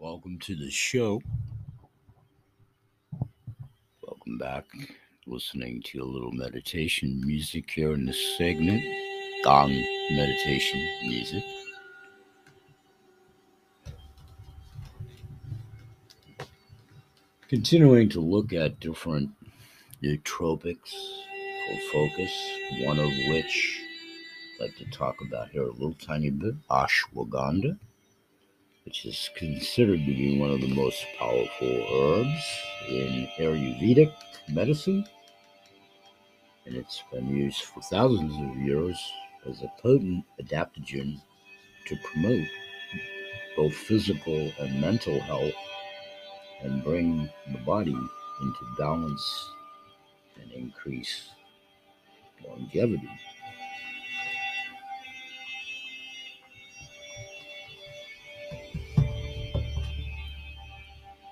Welcome to the show. Welcome back. Listening to a little meditation music here in this segment. Gong meditation music. Continuing to look at different nootropics for focus, one of which I'd like to talk about here a little tiny bit ashwagandha which is considered to be one of the most powerful herbs in Ayurvedic medicine. And it's been used for thousands of years as a potent adaptogen to promote both physical and mental health and bring the body into balance and increase longevity.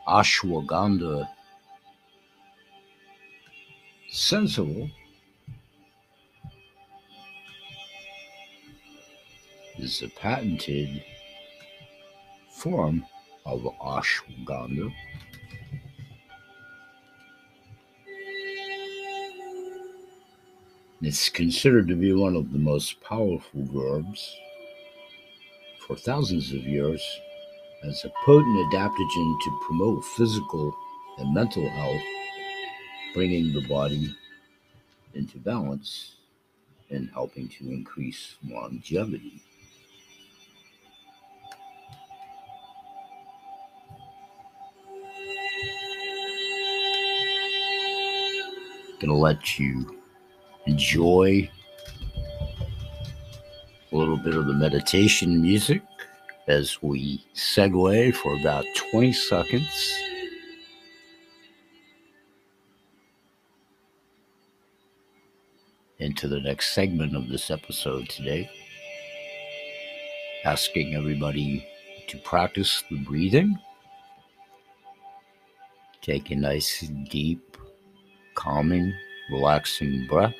Ashwagandha. Sensoril. Is a patented form of ashwagandha. It's considered to be one of the most powerful herbs for thousands of years as a potent adaptogen to promote physical and mental health, bringing the body into balance and helping to increase longevity. Gonna let you enjoy a little bit of the meditation music as we segue for about 20 seconds. Into the next segment of this episode today, asking everybody to practice the breathing. Take a nice, deep, calming, relaxing breath.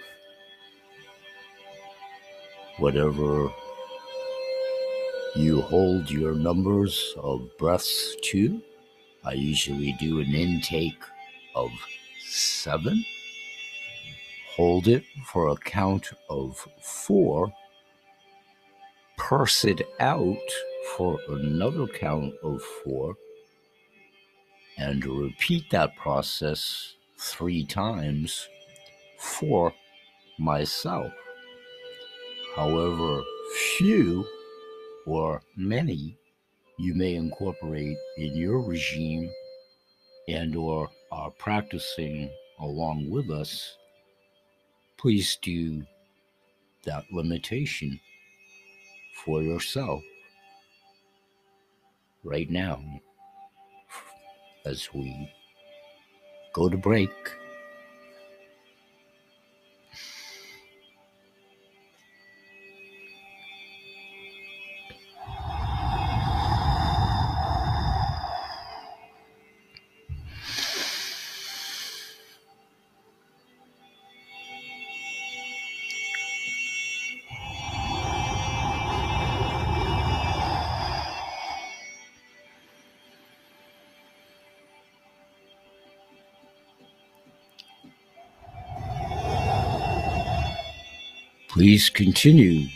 Whatever you hold your numbers of breaths to. I usually do an intake of seven. Hold it for a count of four. Purse it out for another count of four. And repeat that process three times for myself. However, few or many you may incorporate in your regime and or are practicing along with us please do that limitation for yourself right now as we go to break Please continue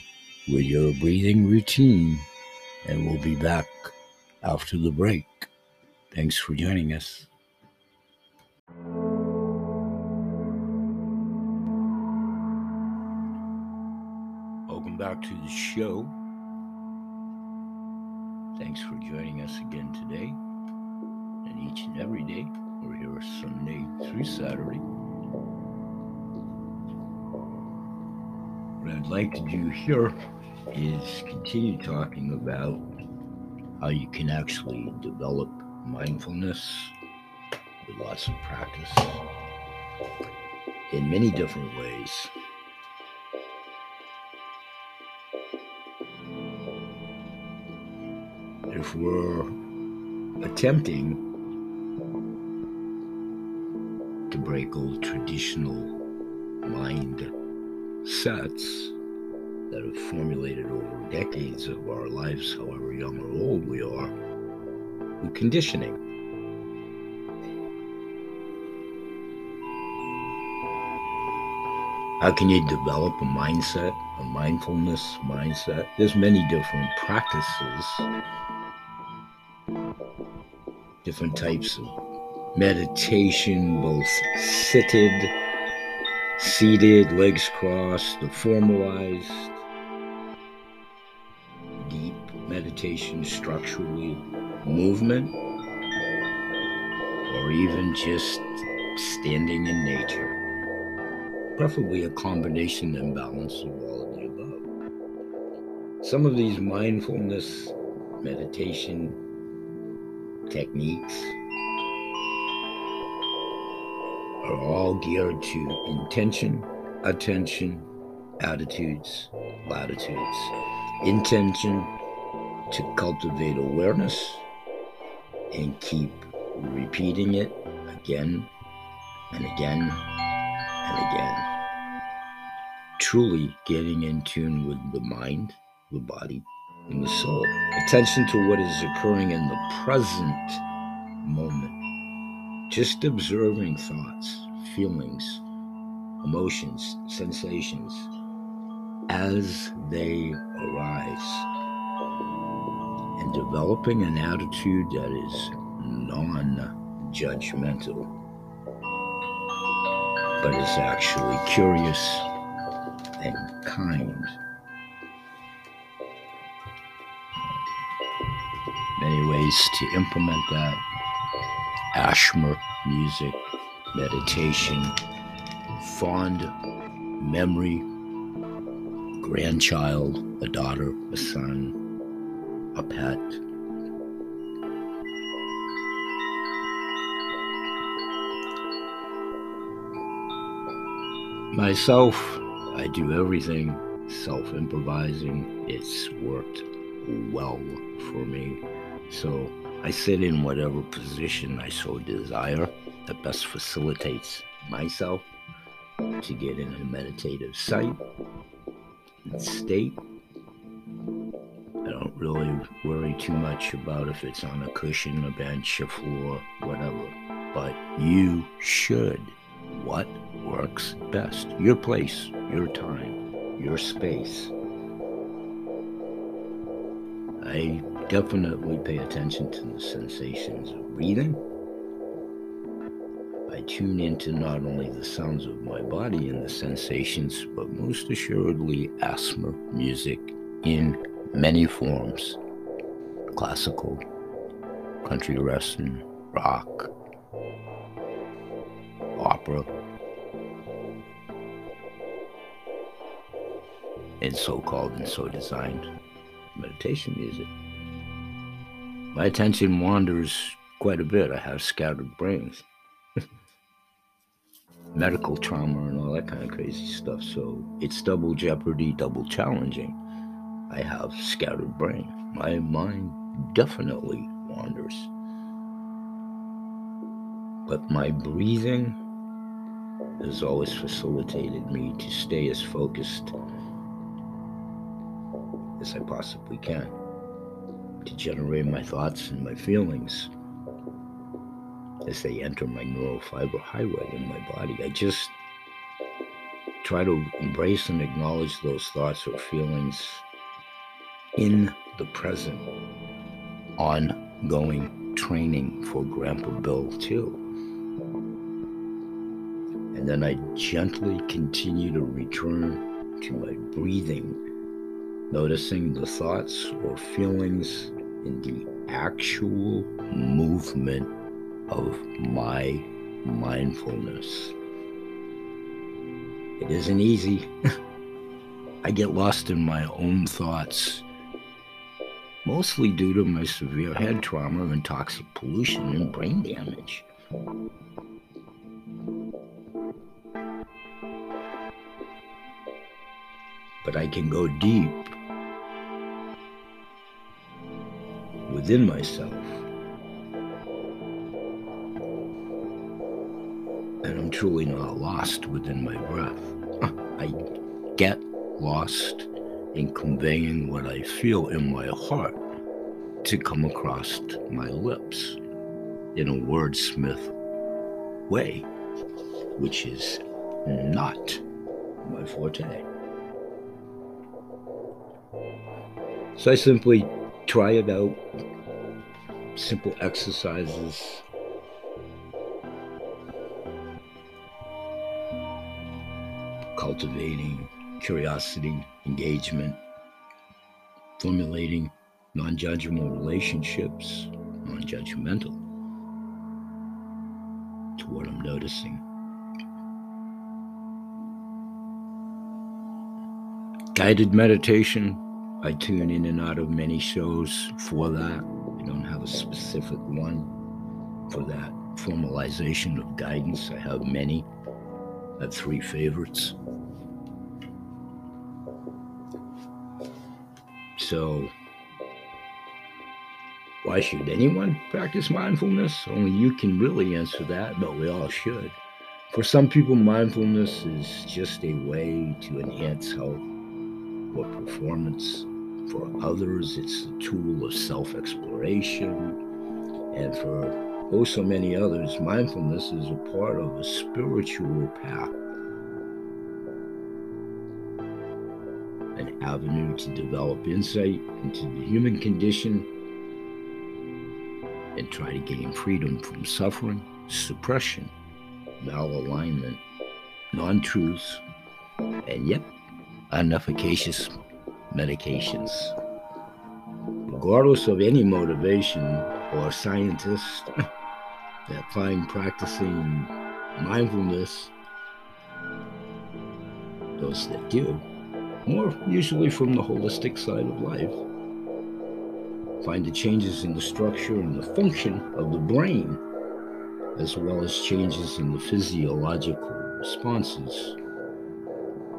with your breathing routine, and we'll be back after the break. Thanks for joining us. Welcome back to the show. Thanks for joining us again today and each and every day. We're here Sunday through Saturday. What I'd like to do here is continue talking about how you can actually develop mindfulness with lots of practice in many different ways. If we're attempting to break old traditional mind sets that have formulated over decades of our lives, however young or old we are, with conditioning. How can you develop a mindset, a mindfulness mindset? There's many different practices, different types of meditation, both seated, seated, legs crossed, the formalized, deep meditation structurally, movement, or even just standing in nature preferably a combination and balance of all of the above. Some of these mindfulness meditation techniques are all geared to intention, attention, attitudes, latitudes. Intention to cultivate awareness and keep repeating it again and again and again. Truly getting in tune with the mind, the body, and the soul. Attention to what is occurring in the present moment. Just observing thoughts, feelings, emotions, sensations as they arise. And developing an attitude that is non judgmental but is actually curious and kind. Many ways to implement that ashmer music, meditation, fond memory, grandchild, a daughter, a son, a pet. Myself, I do everything self improvising. It's worked well for me. So I sit in whatever position I so desire that best facilitates myself to get in a meditative and state. I don't really worry too much about if it's on a cushion, a bench, a floor, whatever. But you should. What works best. Your place, your time, your space. I definitely pay attention to the sensations of breathing. I tune into not only the sounds of my body and the sensations, but most assuredly ashmer music in many forms classical, country western, rock, opera, and so called and so designed meditation music. My attention wanders quite a bit. I have scattered brains, medical trauma, and all that kind of crazy stuff. So it's double jeopardy, double challenging. I have scattered brain. My mind definitely wanders. But my breathing has always facilitated me to stay as focused as I possibly can to generate my thoughts and my feelings as they enter my neural fiber highway in my body. I just try to embrace and acknowledge those thoughts or feelings in the present ongoing training for Grandpa Bill, too. And then I gently continue to return to my breathing noticing the thoughts or feelings in the actual movement of my mindfulness. It isn't easy. I get lost in my own thoughts, mostly due to my severe head trauma and toxic pollution and brain damage. But I can go deep within myself. And I'm truly not lost within my breath. I get lost in conveying what I feel in my heart to come across my lips in a wordsmith way, which is not my forte. So I simply try it out. Simple exercises. Cultivating curiosity, engagement, formulating non judgmental relationships, non judgmental to what I'm noticing. Guided meditation, I tune in and out of many shows for that. I don't have a specific one for that formalization of guidance. I have many. I have three favorites. So, why should anyone practice mindfulness? Only you can really answer that, but we all should. For some people, mindfulness is just a way to enhance health or performance. For others, it's a tool of self exploration. And for oh so many others, mindfulness is a part of a spiritual path, an avenue to develop insight into the human condition and try to gain freedom from suffering, suppression, malalignment, non truths, and yet unefficacious medications. Regardless of any motivation or scientists that find practicing mindfulness, those that do, more usually from the holistic side of life, find the changes in the structure and the function of the brain, as well as changes in the physiological responses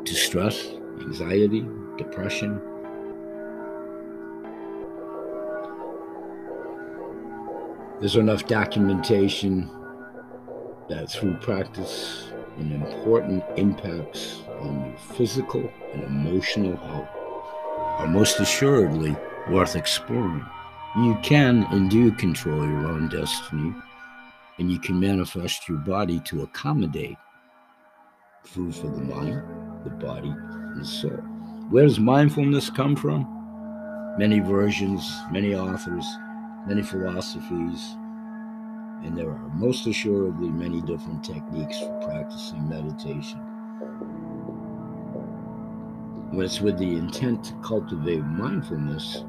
to stress, anxiety, depression. There's enough documentation that through practice and important impacts on your physical and emotional health are most assuredly worth exploring. You can and do control your own destiny, and you can manifest your body to accommodate food for the mind, the body, soul. Where does mindfulness come from? Many versions, many authors, many philosophies, and there are most assuredly many different techniques for practicing meditation. When it's with the intent to cultivate mindfulness,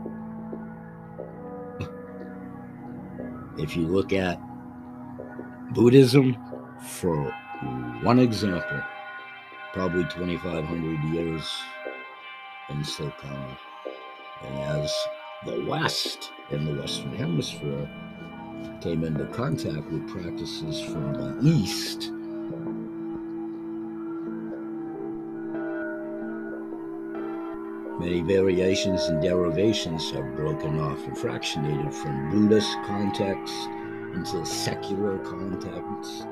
if you look at Buddhism, for one example, probably 2,500 years and still. And as the West and the Western Hemisphere came into contact with practices from the East, Many variations and derivations have broken off and fractionated from Buddhist context into secular context,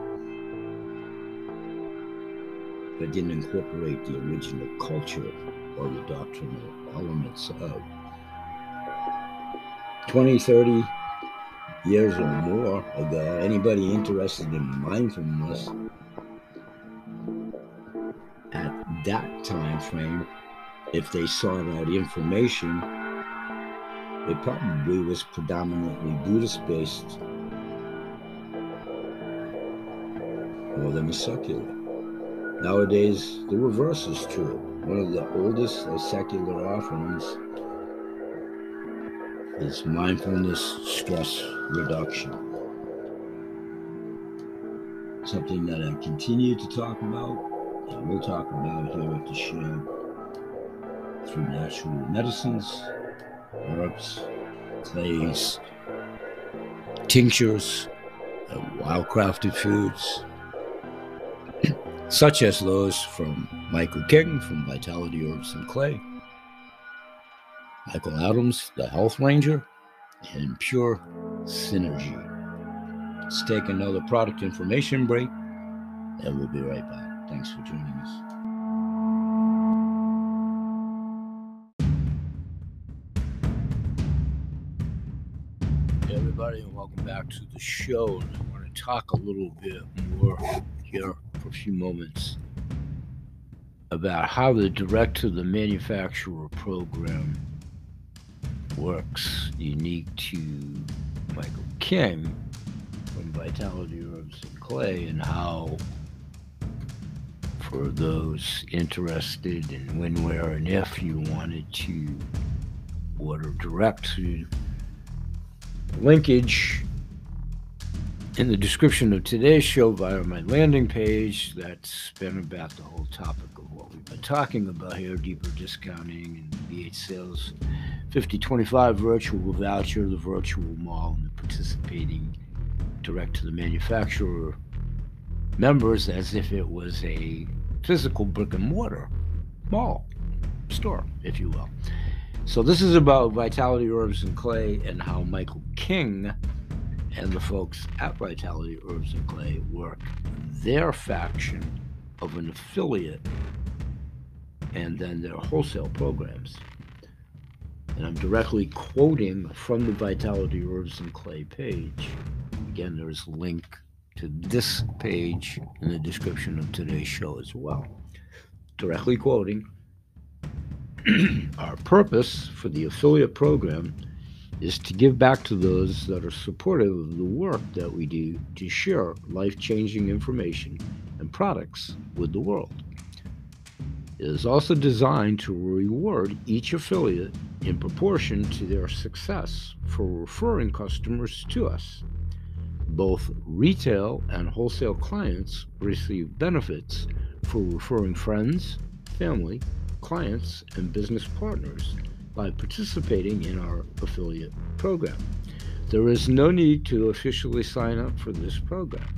but didn't incorporate the original culture or the doctrinal elements of. 20, 30 years or more ago, anybody interested in mindfulness at that time frame if they sought out information, it probably was predominantly Buddhist based more than secular. Nowadays, the reverse is true. One of the oldest secular offerings is mindfulness stress reduction. Something that I continue to talk about, and we'll talk about here at the show through natural medicines, herbs, clays, tinctures, and wildcrafted foods, such as those from Michael King from Vitality Herbs and Clay, Michael Adams, the Health Ranger, and Pure Synergy. Let's take another product information break, and we'll be right back. Thanks for joining us. everybody, and welcome back to the show. I want to talk a little bit more here for a few moments about how the direct to the manufacturer program works, unique to Michael King from Vitality Herbs and Clay, and how, for those interested in when, where, and if you wanted to order direct to linkage in the description of today's show via my landing page that's been about the whole topic of what we've been talking about here deeper discounting and VH sales 5025 virtual voucher, the virtual mall, and the participating direct to the manufacturer members as if it was a physical brick and mortar mall store, if you will. So this is about Vitality Herbs and Clay and how Michael King and the folks at Vitality Herbs and Clay work their faction of an affiliate and then their wholesale programs. And I'm directly quoting from the Vitality Herbs and Clay page. Again, there's a link to this page in the description of today's show as well. Directly quoting Our purpose for the affiliate program is to give back to those that are supportive of the work that we do to share life changing information and products with the world. It is also designed to reward each affiliate in proportion to their success for referring customers to us. Both retail and wholesale clients receive benefits for referring friends, family, clients and business partners by participating in our affiliate program. There is no need to officially sign up for this program,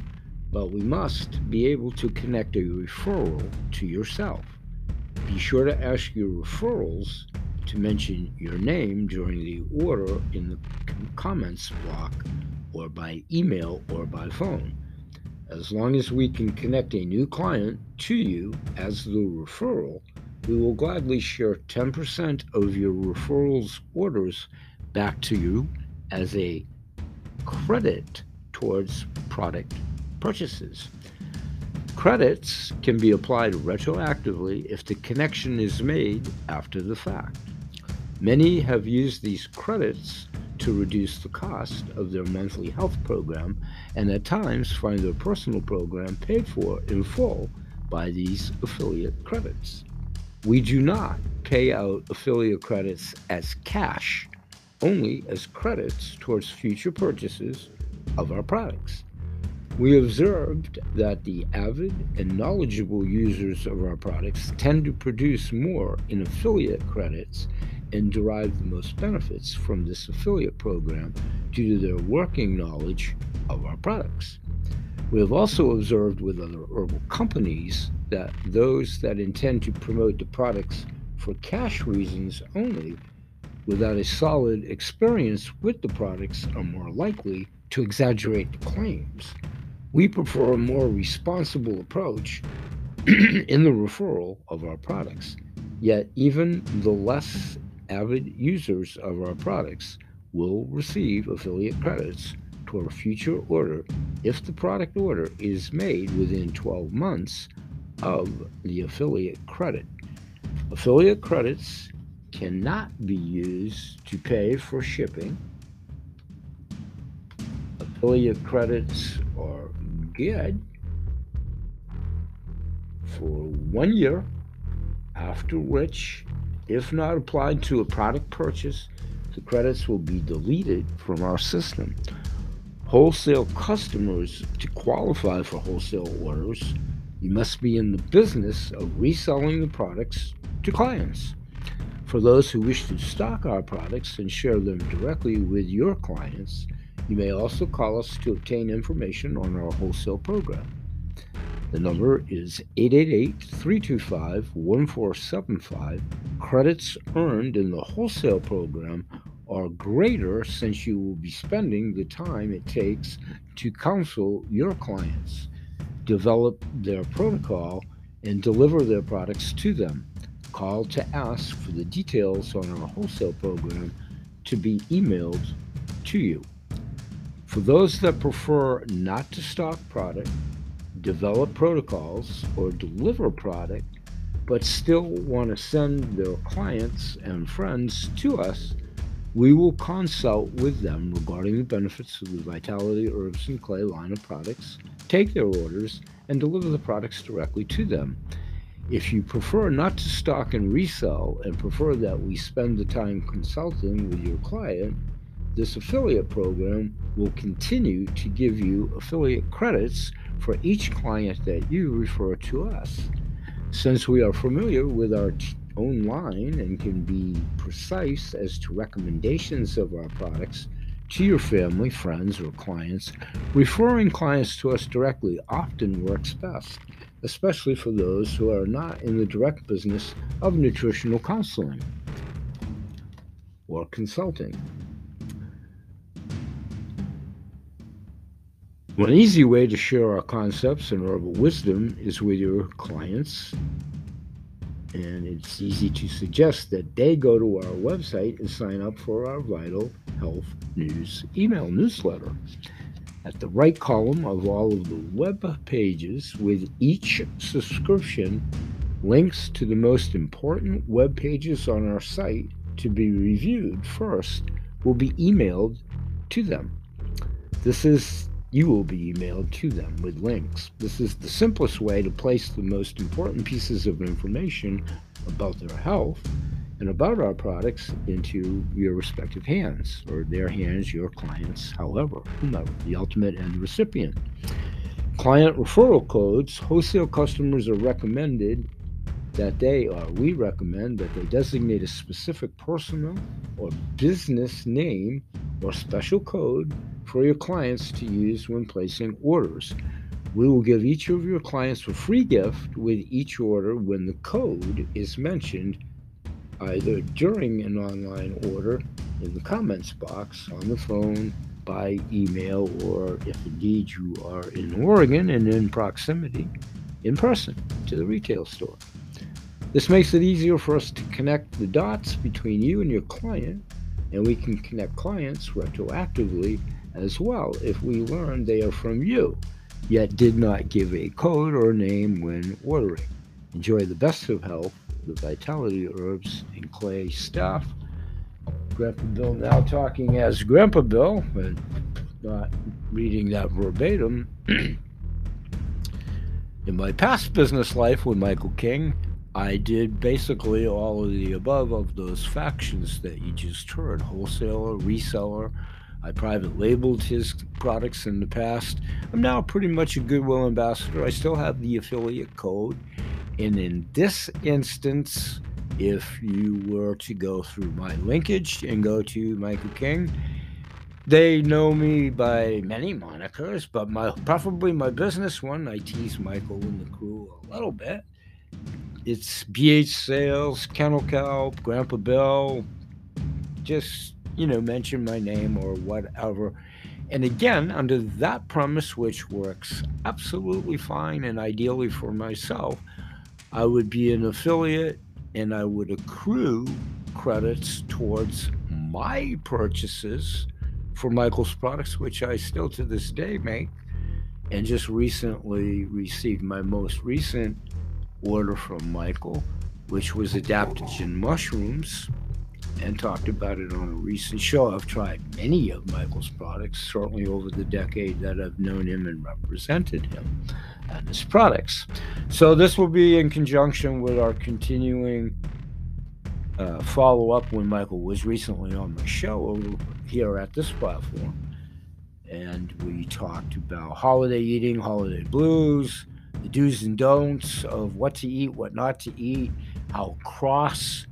but we must be able to connect a referral to yourself. Be sure to ask your referrals to mention your name during the order in the comments block or by email or by phone. As long as we can connect a new client to you as the referral, we will gladly share 10% of your referrals orders back to you as a credit towards product purchases. Credits can be applied retroactively if the connection is made after the fact. Many have used these credits to reduce the cost of their monthly health program and at times find their personal program paid for in full by these affiliate credits. We do not pay out affiliate credits as cash, only as credits towards future purchases of our products. We observed that the avid and knowledgeable users of our products tend to produce more in affiliate credits and derive the most benefits from this affiliate program due to their working knowledge of our products. We have also observed with other herbal companies that those that intend to promote the products for cash reasons only, without a solid experience with the products, are more likely to exaggerate the claims. We prefer a more responsible approach in the referral of our products. Yet, even the less avid users of our products will receive affiliate credits toward a future order if the product order is made within 12 months of the affiliate credit. Affiliate credits cannot be used to pay for shipping. Affiliate credits are good for one year, after which, if not applied to a product purchase, the credits will be deleted from our system. Wholesale customers, to qualify for wholesale orders, you must be in the business of reselling the products to clients. For those who wish to stock our products and share them directly with your clients, you may also call us to obtain information on our wholesale program. The number is 888 325 1475. Credits earned in the wholesale program are greater since you will be spending the time it takes to counsel your clients develop their protocol, and deliver their products to them. Call to ask for the details on our wholesale program to be emailed to you. For those that prefer not to stock product, develop protocols, or deliver product, but still want to send their clients and friends to us, we will consult with them regarding the benefits of the Vitality Herbs and Clay line of products, take their orders, and deliver the products directly to them. If you prefer not to stock and resell and prefer that we spend the time consulting with your client, this affiliate program will continue to give you affiliate credits for each client that you refer to us. Since we are familiar with our t- own line and can be precise as to recommendations of our products to your family, friends, or clients, referring clients to us directly often works best, especially for those who are not in the direct business of nutritional counseling or consulting. One easy way to share our concepts and herbal wisdom is with your clients and it's easy to suggest that they go to our website and sign up for our Vital Health News email newsletter. At the right column of all of the web pages, with each subscription, links to the most important web pages on our site to be reviewed first will be emailed to them. This is you will be emailed to them with links. This is the simplest way to place the most important pieces of information about their health and about our products into your respective hands, or their hands, your clients, however, whomever, the ultimate end recipient. Client referral codes, wholesale customers are recommended that they, or we recommend that they designate a specific personal or business name or special code for your clients to use when placing orders. We will give each of your clients a free gift with each order when the code is mentioned either during an online order in the comments box on the phone, by email, or if indeed you are in Oregon and in proximity, in person to the retail store. This makes it easier for us to connect the dots between you and your client, and we can connect clients retroactively as well if we learn they are from you, yet did not give a code or name when ordering. Enjoy the best of health, the Vitality Herbs and Clay stuff. Grandpa Bill now talking as Grandpa Bill, but not reading that verbatim. In my past business life with Michael King, I did basically all of the above of those factions that you just heard wholesaler, reseller, I private labeled his products in the past. I'm now pretty much a Goodwill ambassador. I still have the affiliate code. And in this instance, if you were to go through my linkage and go to Michael King, they know me by many monikers, but my probably my business one, I tease Michael and the crew a little bit. It's BH Sales, Kennel Kelp, Grandpa Bill, just you know, mention my name or whatever. And again, under that premise, which works absolutely fine and ideally for myself, I would be an affiliate and I would accrue credits towards my purchases for Michael's products, which I still to this day make. And just recently received my most recent order from Michael, which was adaptogen mushrooms and talked about it on a recent show. I've tried many of Michael's products, certainly over the decade that I've known him and represented him and his products. So this will be in conjunction with our continuing uh, follow up when Michael was recently on my show over here at this platform. And we talked about holiday eating, holiday blues, the do's and don'ts of what to eat, what not to eat, how cross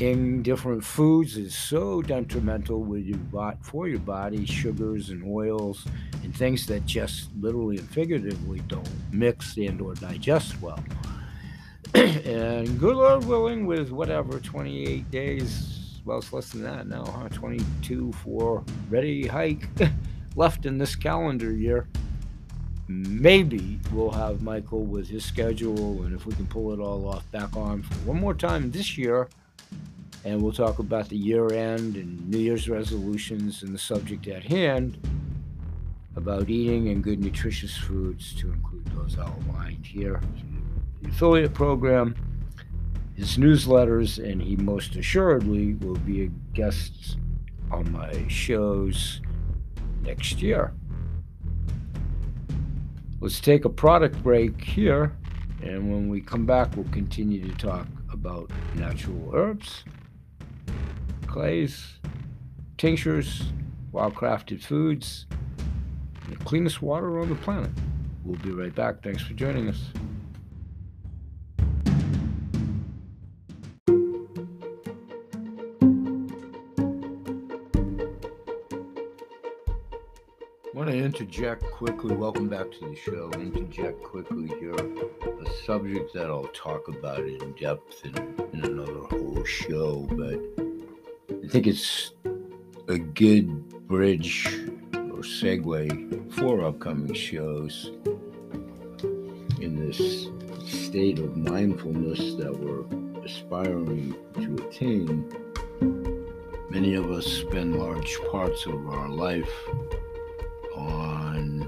in different foods is so detrimental with your for your body, sugars and oils and things that just literally and figuratively don't mix and or digest well. and good Lord willing, with whatever 28 days, well, it's less than that now, huh? 22 for ready hike left in this calendar year. Maybe we'll have Michael with his schedule, and if we can pull it all off back on for one more time this year and we'll talk about the year end and New Year's resolutions and the subject at hand. about eating and good nutritious foods to include those outlined here. The affiliate program, his newsletters, and he most assuredly will be a guest on my shows next year. Let's take a product break here, and when we come back, we'll continue to talk about natural herbs, clays, tinctures, wild crafted foods, the cleanest water on the planet. We'll be right back. Thanks for joining us. Want to interject quickly. Welcome back to the show. Interject quickly here a subject that I'll talk about in depth in, in another whole show, but think it's a good bridge or segue for upcoming shows in this state of mindfulness that we're aspiring to attain. Many of us spend large parts of our life on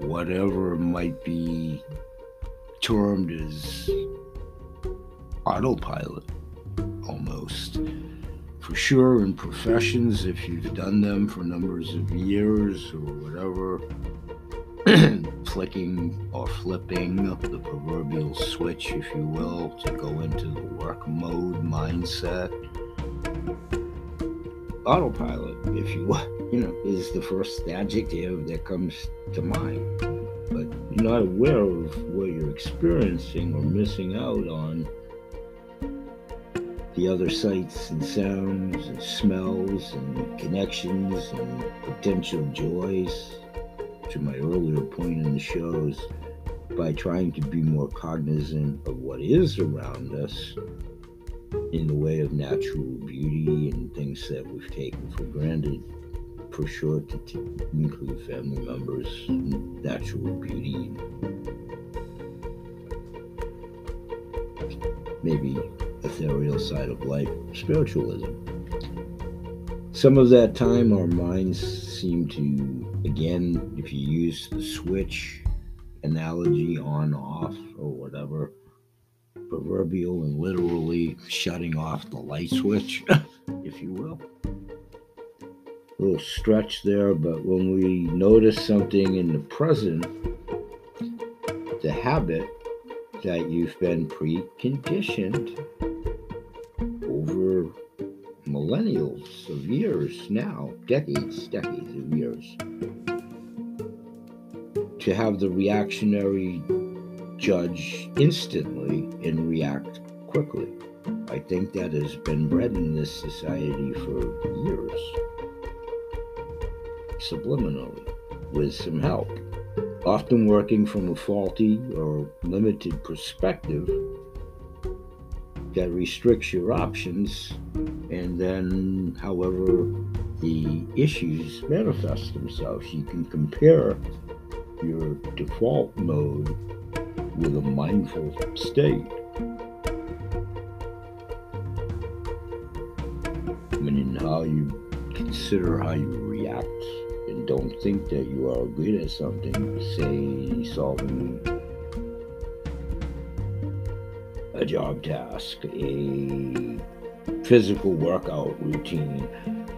whatever might be termed as autopilot almost for sure in professions if you've done them for numbers of years or whatever. Flicking or flipping up the proverbial switch if you will to go into the work mode mindset. Autopilot if you will you know is the first adjective that comes to mind. But you're not aware of what you're experiencing or missing out on the other sights and sounds and smells and connections and potential joys to my earlier point in the shows. By trying to be more cognizant of what is around us in the way of natural beauty and things that we've taken for granted for sure to t- include family members natural beauty. Maybe ethereal side of life, spiritualism. Some of that time, our minds seem to, again, if you use the switch analogy on off or whatever, proverbial and literally shutting off the light switch, if you will. A little stretch there, but when we notice something in the present, the habit that you've been preconditioned over millennials of years now, decades, decades of years, to have the reactionary judge instantly and react quickly. I think that has been bred in this society for years, subliminally, with some help. Often working from a faulty or limited perspective that restricts your options, and then, however, the issues manifest themselves. You can compare your default mode with a mindful state. Meaning how you consider how you react don't think that you are good at something, say solving a job task, a physical workout routine,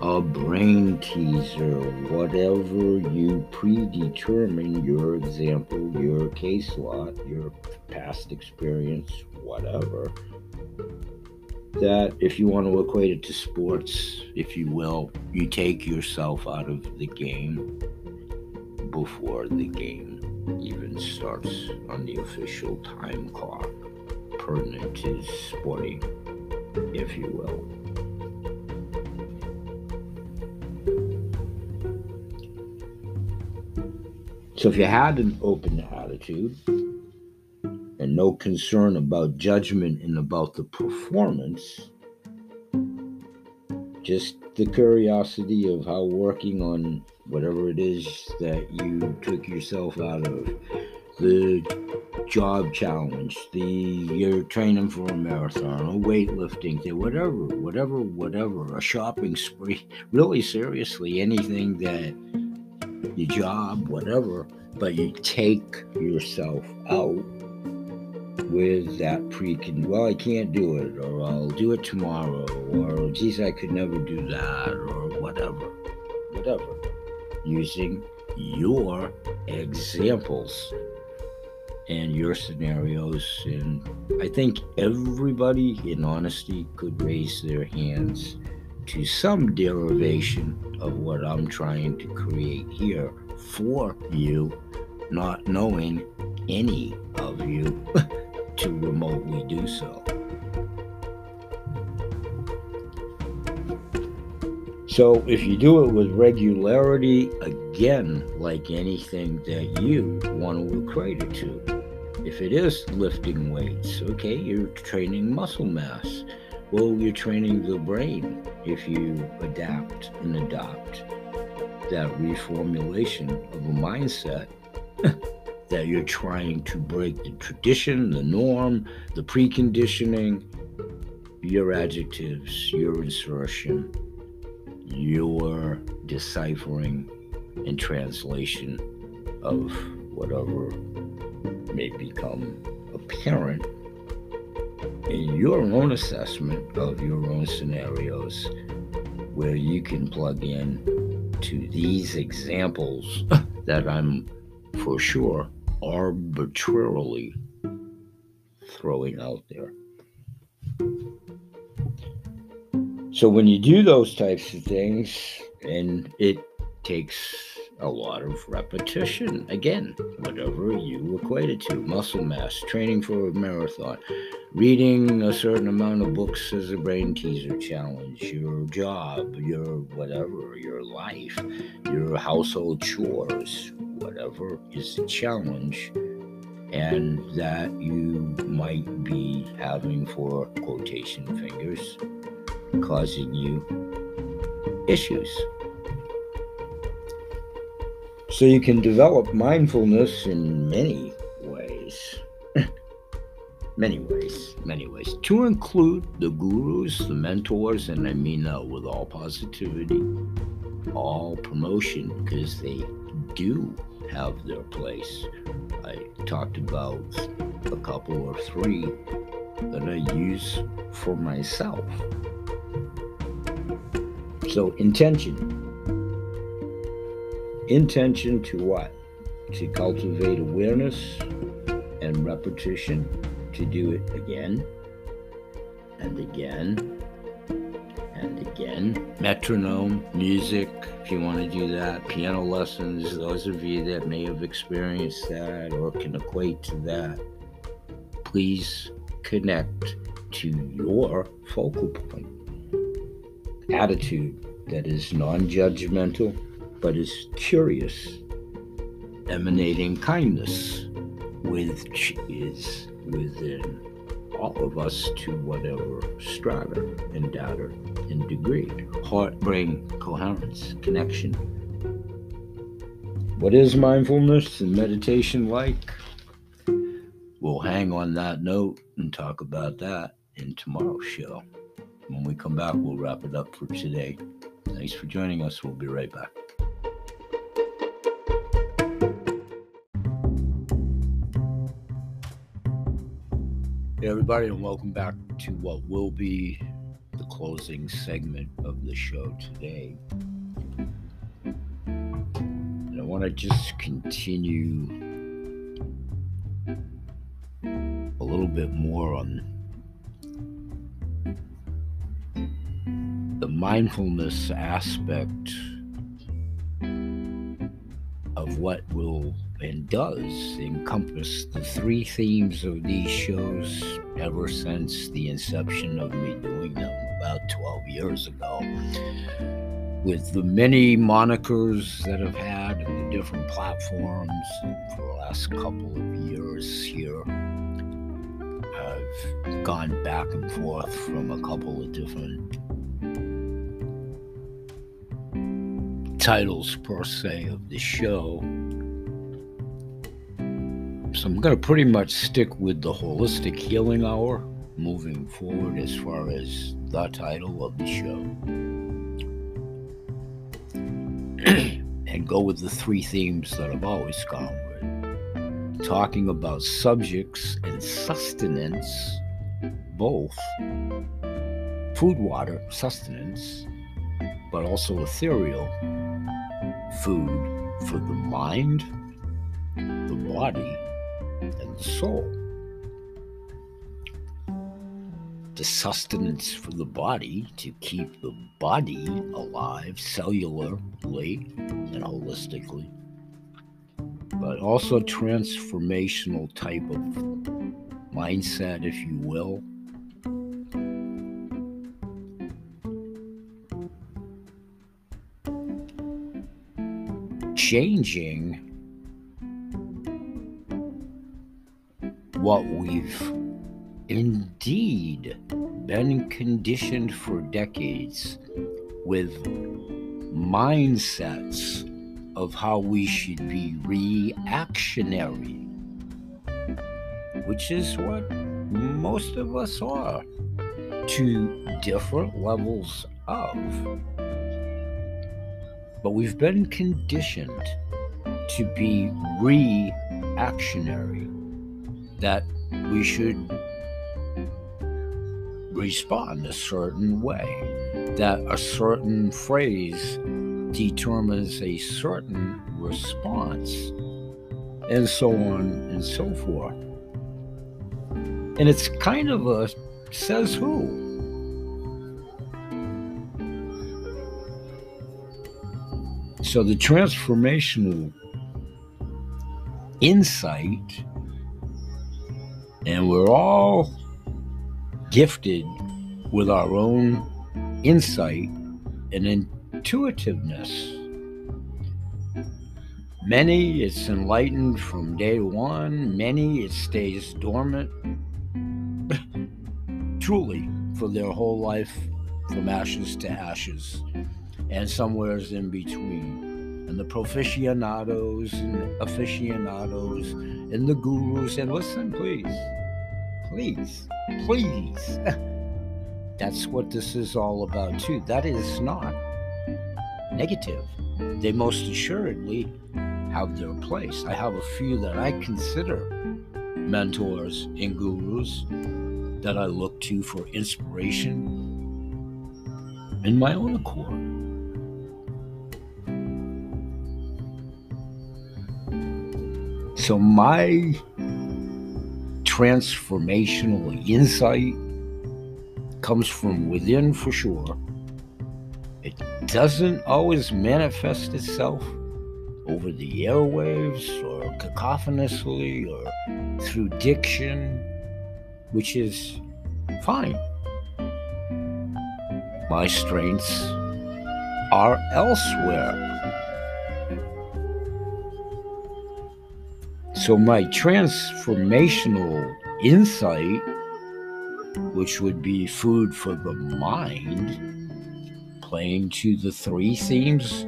a brain teaser, whatever you predetermine your example, your case lot, your past experience, whatever. That if you want to equate it to sports, if you will, you take yourself out of the game before the game even starts on the official time clock pertinent to sporting, if you will. So if you had an open attitude no concern about judgment and about the performance, just the curiosity of how working on whatever it is that you took yourself out of, the job challenge, the you're training for a marathon, or weightlifting, whatever, whatever, whatever, a shopping spree. Really, seriously, anything that your job, whatever, but you take yourself out with that pre well i can't do it or i'll do it tomorrow or geez i could never do that or whatever. Whatever. Using your examples and your scenarios and i think everybody in honesty could raise their hands to some derivation of what i'm trying to create here for you not knowing any of you to remotely do so. So, if you do it with regularity, again, like anything that you want to equate it to, if it is lifting weights, okay, you're training muscle mass. Well, you're training the brain if you adapt and adopt that reformulation of a mindset that you're trying to break the tradition, the norm, the preconditioning, your adjectives, your insertion, your deciphering and translation of whatever may become apparent in your own assessment of your own scenarios where you can plug in to these examples that I'm for sure arbitrarily throwing out there. So when you do those types of things, and it takes a lot of repetition, again, whatever you equate it to muscle mass, training for a marathon, reading a certain amount of books as a brain teaser challenge, your job, your whatever, your life, your household chores, whatever is the challenge and that you might be having for quotation fingers causing you issues. So you can develop mindfulness in many ways. many ways, many ways. To include the gurus, the mentors, and I mean that with all positivity, all promotion, because they do have their place. I talked about a couple or three that I use for myself. So, intention. Intention to what? To cultivate awareness and repetition, to do it again and again again. Metronome, music, if you want to do that, piano lessons, those of you that may have experienced that or can equate to that, please connect to your focal point. Attitude that is non judgmental but is curious, emanating kindness, which is within all of us to whatever strata and data and degree. Heart brain coherence, connection. What is mindfulness and meditation like? We'll hang on that note and talk about that in tomorrow's show. When we come back, we'll wrap it up for today. Thanks for joining us. We'll be right back. Hey, everybody, and welcome back to what will be the closing segment of the show today. And I want to just continue a little bit more on the mindfulness aspect of what will and does encompass the three themes of these shows ever since the inception of me doing them about 12 years ago. With the many monikers that I've had and the different platforms for the last couple of years here, I've gone back and forth from a couple of different titles per se of the show so I'm going to pretty much stick with the Holistic Healing Hour moving forward as far as the title of the show. and go with the three themes that I've always gone with. Talking about subjects and sustenance, both food, water, sustenance, but also ethereal food for the mind, the body, and the soul. The sustenance for the body to keep the body alive cellularly and holistically, but also transformational type of mindset, if you will. Changing what we've indeed been conditioned for decades with mindsets of how we should be reactionary, which is what most of us are to different levels of. But we've been conditioned to be reactionary, that we should respond a certain way, that a certain phrase determines a certain response, and so on and so forth. And it's kind of a says who. So the transformational insight, and we're all gifted with our own insight and intuitiveness. Many, it's enlightened from day one. Many, it stays dormant, truly, for their whole life, from ashes to ashes, and somewheres in between. And the proficianados and aficionados and the gurus, and listen, please please, please. That's what this is all about, too. That is not negative. They most assuredly have their place. I have a few that I consider mentors and gurus that I look to for inspiration in my own accord. So, my transformational insight comes from within for sure. It doesn't always manifest itself over the airwaves or cacophonously or through diction, which is fine. My strengths are elsewhere. So, my transformational insight, which would be food for the mind, playing to the three themes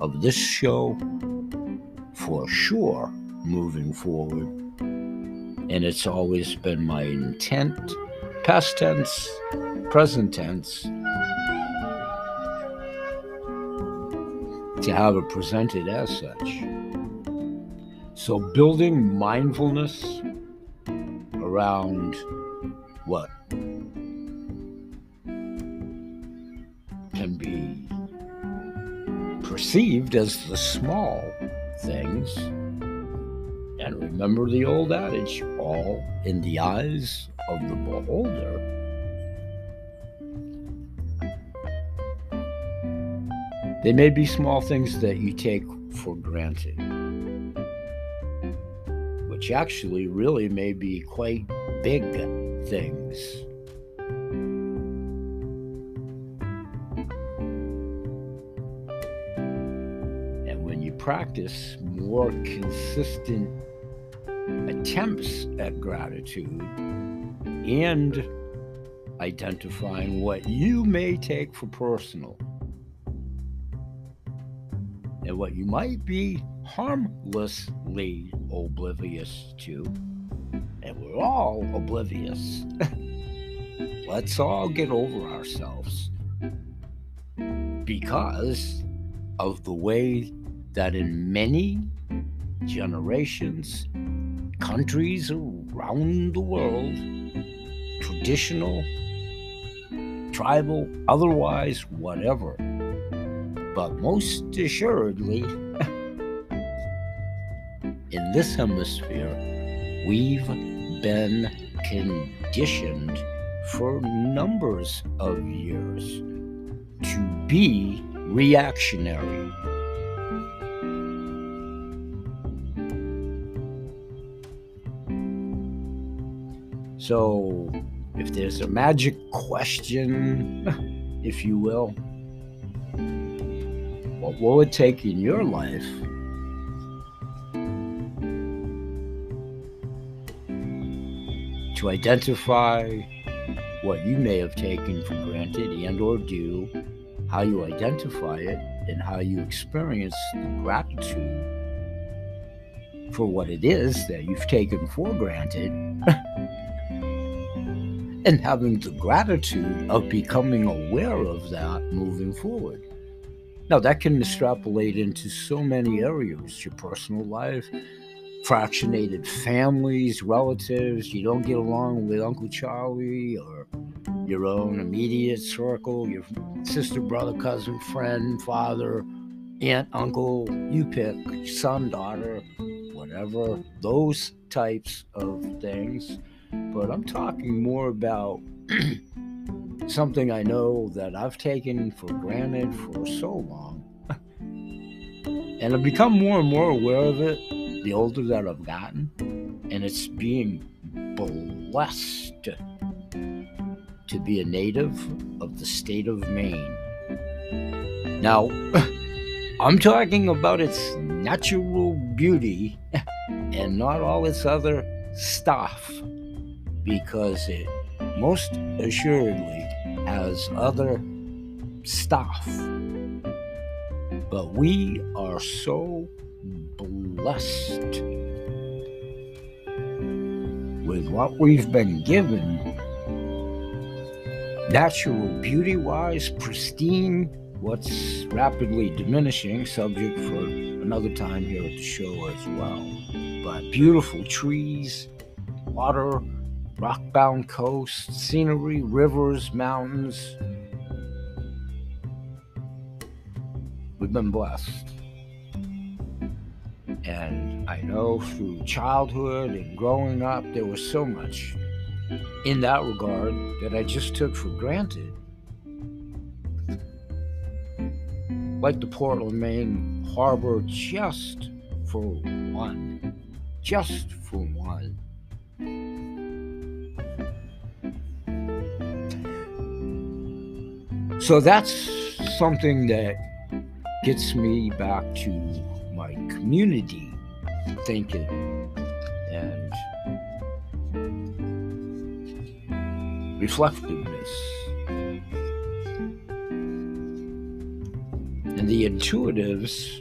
of this show for sure moving forward. And it's always been my intent, past tense, present tense, to have it presented as such. So, building mindfulness around what can be perceived as the small things. And remember the old adage all in the eyes of the beholder. They may be small things that you take for granted which actually really may be quite big things. And when you practice more consistent attempts at gratitude and identifying what you may take for personal and what you might be harmlessly oblivious to. And we're all oblivious. Let's all get over ourselves because of the way that in many generations, countries around the world, traditional, tribal, otherwise, whatever, but most assuredly, in this hemisphere, we've been conditioned for numbers of years to be reactionary. So, if there's a magic question, if you will, what will it take in your life to identify what you may have taken for granted and or do how you identify it and how you experience the gratitude for what it is that you've taken for granted. And having the gratitude of becoming aware of that moving forward. Now that can extrapolate into so many areas your personal life fractionated families, relatives. You don't get along with Uncle Charlie or your own immediate circle, your sister, brother, cousin, friend, father, aunt, uncle, you pick, son, daughter, whatever, those types of things. But I'm talking more about something I know that I've taken for granted for so long. and I've become more and more aware of it the older that I've gotten, and it's being blessed to be a native of the state of Maine. Now, I'm talking about its natural beauty and not all its other stuff, because it most assuredly has other stuff. But we are so blessed with what we've been given natural beauty wise, pristine, what's rapidly diminishing, subject for another time here at the show as well. But beautiful trees, water, rock bound coast, scenery, rivers, mountains. We've been blessed. And I know through childhood and growing up, there was so much in that regard that I just took for granted. Like the Portland, Maine harbor, just for one. Just for one. So that's something that gets me back to community thinking. And reflectiveness. And the intuitives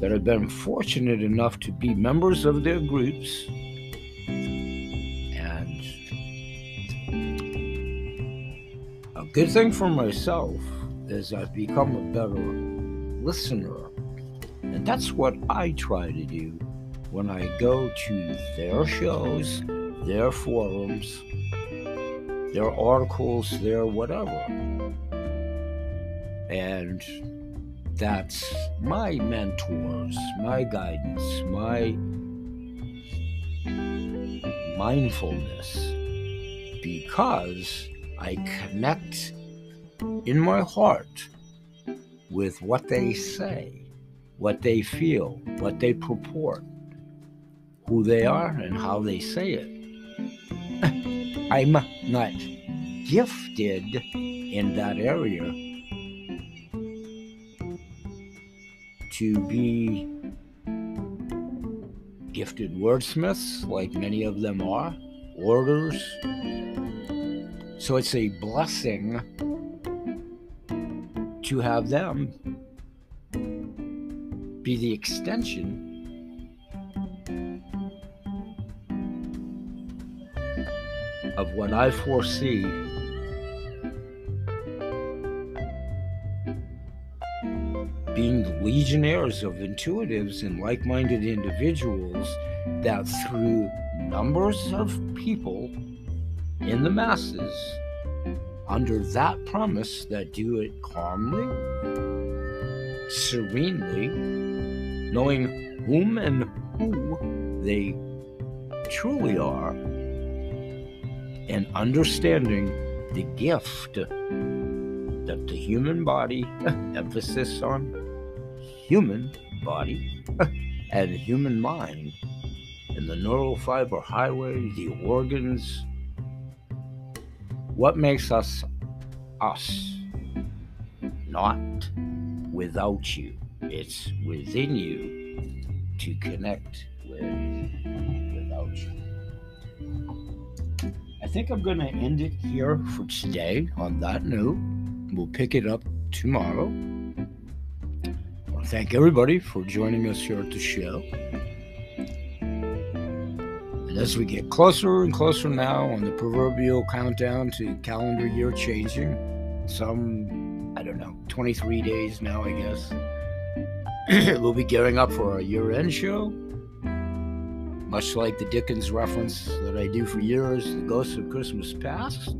that have been fortunate enough to be members of their groups. And a good thing for myself is I've become a better listener that's what I try to do. When I go to their shows, their forums, their articles, their whatever. And that's my mentors, my guidance, my mindfulness, because I connect in my heart with what they say what they feel, what they purport, who they are, and how they say it. I'm not gifted in that area to be gifted wordsmiths, like many of them are, orders. So it's a blessing to have them be the extension. Of what I foresee. Being the legionnaires of intuitives and like minded individuals that through numbers of people in the masses, under that promise that do it calmly, serenely, knowing whom and who they truly are, and understanding the gift that the human body, emphasis on human body, and human mind, and the neural fiber highway, the organs, what makes us us? Not without you. It's within you to connect with without you. I think I'm going to end it here for today on that note. We'll pick it up tomorrow. I want to thank everybody for joining us here at the show. And as we get closer and closer now on the proverbial countdown to calendar year changing, some, I don't know, 23 days now, I guess, we'll be gearing up for our year end show. Much like the Dickens reference that I do for years, The Ghost of Christmas Past,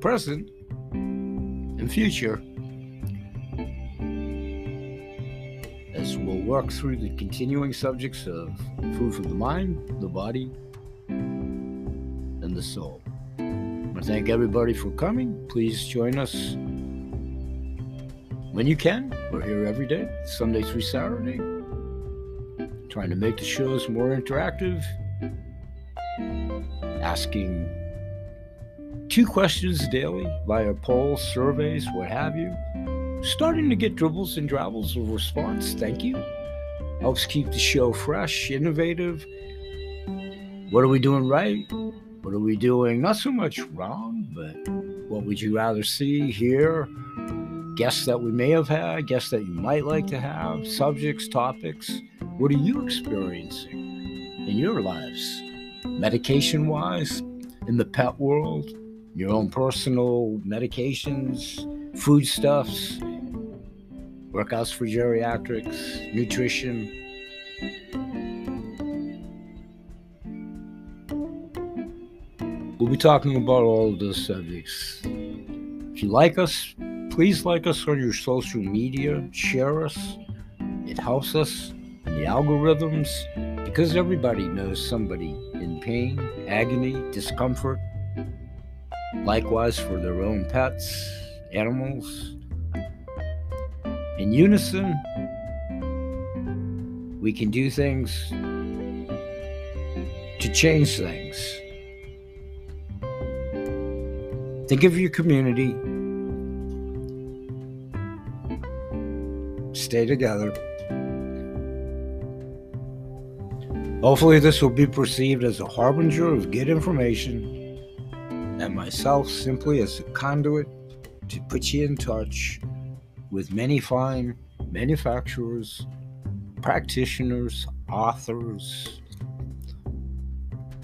Present, and future as we'll work through the continuing subjects of food for the mind, the body, and the soul. I thank everybody for coming. Please join us when you can. We're here every day, Sunday through Saturday, trying to make the shows more interactive, asking two questions daily via polls, surveys, what have you. Starting to get dribbles and drabbles of response. Thank you. Helps keep the show fresh, innovative. What are we doing right? What are we doing not so much wrong, but what would you rather see, hear? Guests that we may have had, guests that you might like to have, subjects, topics. What are you experiencing in your lives? Medication wise, in the pet world, your own personal medications, foodstuffs, workouts for geriatrics, nutrition. We'll be talking about all of those subjects. If you like us, please like us on your social media, share us. It helps us in the algorithms because everybody knows somebody in pain, agony, discomfort, likewise for their own pets, animals. In unison, we can do things to change things. Think of your community. Stay together. Hopefully, this will be perceived as a harbinger of good information and myself simply as a conduit to put you in touch with many fine manufacturers, practitioners, authors,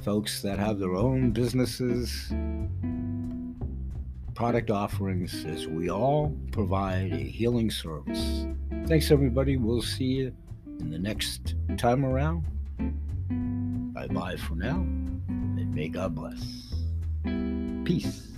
folks that have their own businesses, product offerings, as we all provide a healing service. Thanks, everybody. We'll see you in the next time around. Bye bye for now, and may God bless. Peace.